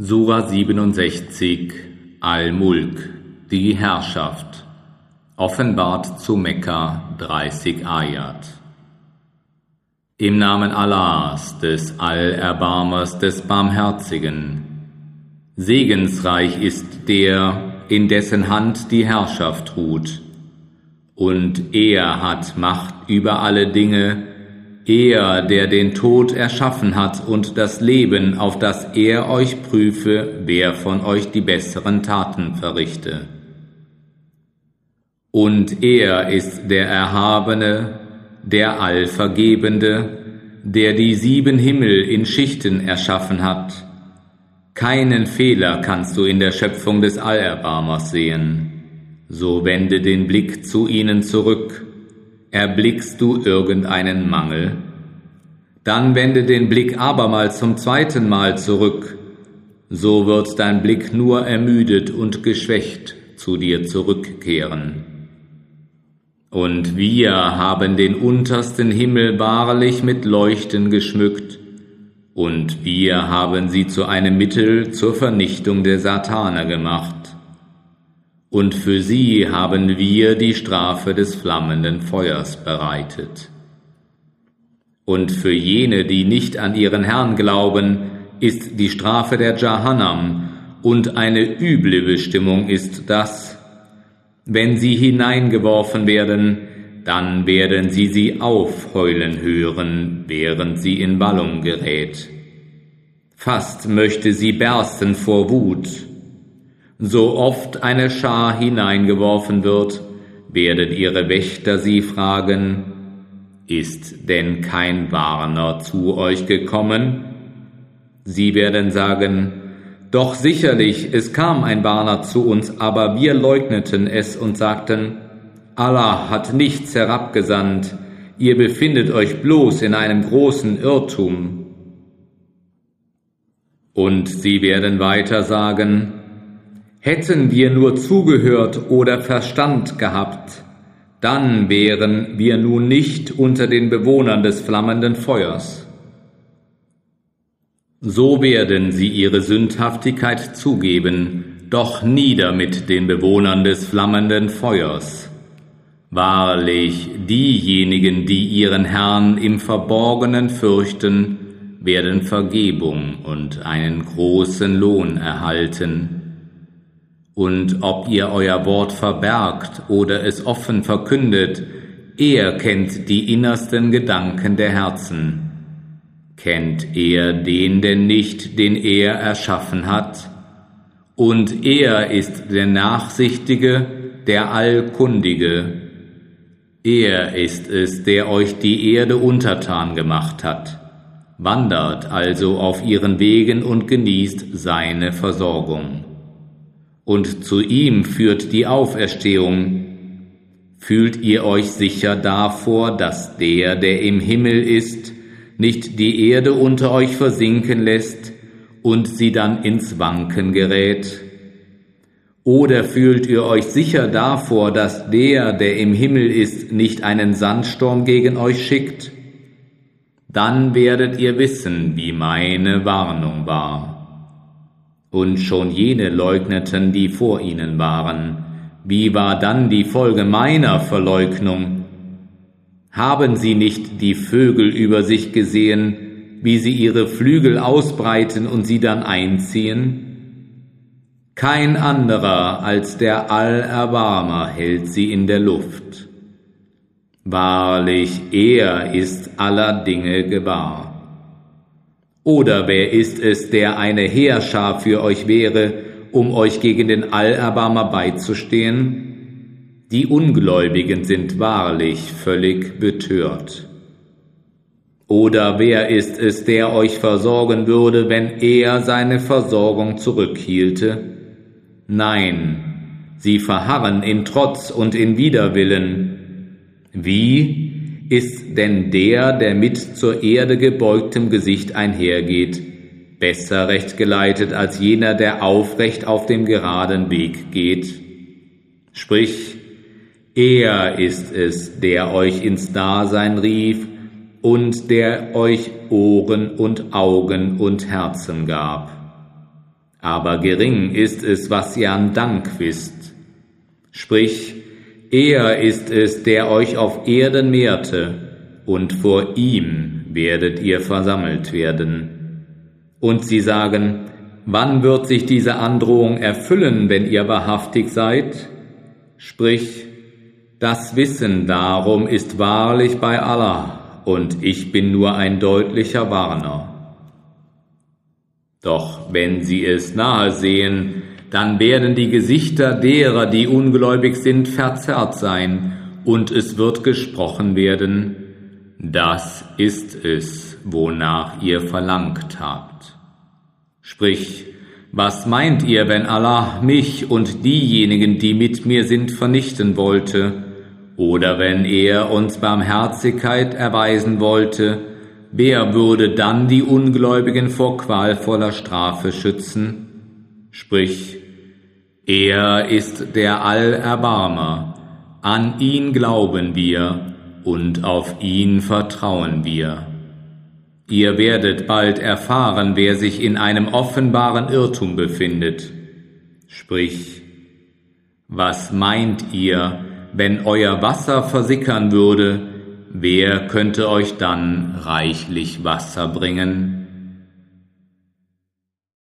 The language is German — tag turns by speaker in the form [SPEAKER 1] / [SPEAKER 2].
[SPEAKER 1] Sura 67 Al-Mulk, die Herrschaft, offenbart zu Mekka 30 Ayat. Im Namen Allahs, des Allerbarmers, des Barmherzigen. Segensreich ist der, in dessen Hand die Herrschaft ruht. Und er hat Macht über alle Dinge, er, der den Tod erschaffen hat und das Leben, auf das er euch prüfe, wer von euch die besseren Taten verrichte. Und er ist der Erhabene, der Allvergebende, der die sieben Himmel in Schichten erschaffen hat. Keinen Fehler kannst du in der Schöpfung des Allerbarmers sehen. So wende den Blick zu ihnen zurück Erblickst du irgendeinen Mangel? Dann wende den Blick abermals zum zweiten Mal zurück, so wird dein Blick nur ermüdet und geschwächt zu dir zurückkehren. Und wir haben den untersten Himmel wahrlich mit Leuchten geschmückt, und wir haben sie zu einem Mittel zur Vernichtung der Sataner gemacht und für sie haben wir die Strafe des flammenden Feuers bereitet. Und für jene, die nicht an ihren Herrn glauben, ist die Strafe der Jahannam, und eine üble Bestimmung ist das, wenn sie hineingeworfen werden, dann werden sie sie aufheulen hören, während sie in Ballung gerät. Fast möchte sie bersten vor Wut, so oft eine Schar hineingeworfen wird, werden ihre Wächter sie fragen, ist denn kein Warner zu euch gekommen? Sie werden sagen, doch sicherlich, es kam ein Warner zu uns, aber wir leugneten es und sagten, Allah hat nichts herabgesandt, ihr befindet euch bloß in einem großen Irrtum. Und sie werden weiter sagen, Hätten wir nur zugehört oder Verstand gehabt, dann wären wir nun nicht unter den Bewohnern des flammenden Feuers. So werden sie ihre Sündhaftigkeit zugeben, doch nieder mit den Bewohnern des flammenden Feuers. Wahrlich, diejenigen, die ihren Herrn im Verborgenen fürchten, werden Vergebung und einen großen Lohn erhalten und ob ihr euer Wort verbergt oder es offen verkündet, er kennt die innersten Gedanken der Herzen. Kennt er den denn nicht, den er erschaffen hat? Und er ist der Nachsichtige, der Allkundige. Er ist es, der euch die Erde untertan gemacht hat. Wandert also auf ihren Wegen und genießt seine Versorgung und zu ihm führt die Auferstehung. Fühlt ihr euch sicher davor, dass der, der im Himmel ist, nicht die Erde unter euch versinken lässt und sie dann ins Wanken gerät? Oder fühlt ihr euch sicher davor, dass der, der im Himmel ist, nicht einen Sandsturm gegen euch schickt? Dann werdet ihr wissen, wie meine Warnung war. Und schon jene leugneten, die vor ihnen waren. Wie war dann die Folge meiner Verleugnung? Haben sie nicht die Vögel über sich gesehen, wie sie ihre Flügel ausbreiten und sie dann einziehen? Kein anderer als der Allerbarmer hält sie in der Luft. Wahrlich, er ist aller Dinge gewahr. Oder wer ist es, der eine Heerschar für euch wäre, um euch gegen den Allerbarmer beizustehen? Die Ungläubigen sind wahrlich völlig betört. Oder wer ist es, der euch versorgen würde, wenn er seine Versorgung zurückhielte? Nein, sie verharren in Trotz und in Widerwillen. Wie ist denn der, der mit zur Erde gebeugtem Gesicht einhergeht, besser recht geleitet als jener, der aufrecht auf dem geraden Weg geht? Sprich, er ist es, der euch ins Dasein rief und der euch Ohren und Augen und Herzen gab. aber gering ist es, was ihr an Dank wisst. Sprich, er ist es, der euch auf Erden mehrte, und vor ihm werdet ihr versammelt werden. Und sie sagen, wann wird sich diese Androhung erfüllen, wenn ihr wahrhaftig seid? Sprich, das Wissen darum ist wahrlich bei Allah, und ich bin nur ein deutlicher Warner. Doch wenn sie es nahe sehen, dann werden die Gesichter derer, die ungläubig sind, verzerrt sein, und es wird gesprochen werden, das ist es, wonach ihr verlangt habt. Sprich, was meint ihr, wenn Allah mich und diejenigen, die mit mir sind, vernichten wollte, oder wenn er uns Barmherzigkeit erweisen wollte, wer würde dann die Ungläubigen vor qualvoller Strafe schützen? Sprich, er ist der Allerbarmer, an ihn glauben wir und auf ihn vertrauen wir. Ihr werdet bald erfahren, wer sich in einem offenbaren Irrtum befindet. Sprich, was meint ihr, wenn euer Wasser versickern würde, wer könnte euch dann reichlich Wasser bringen?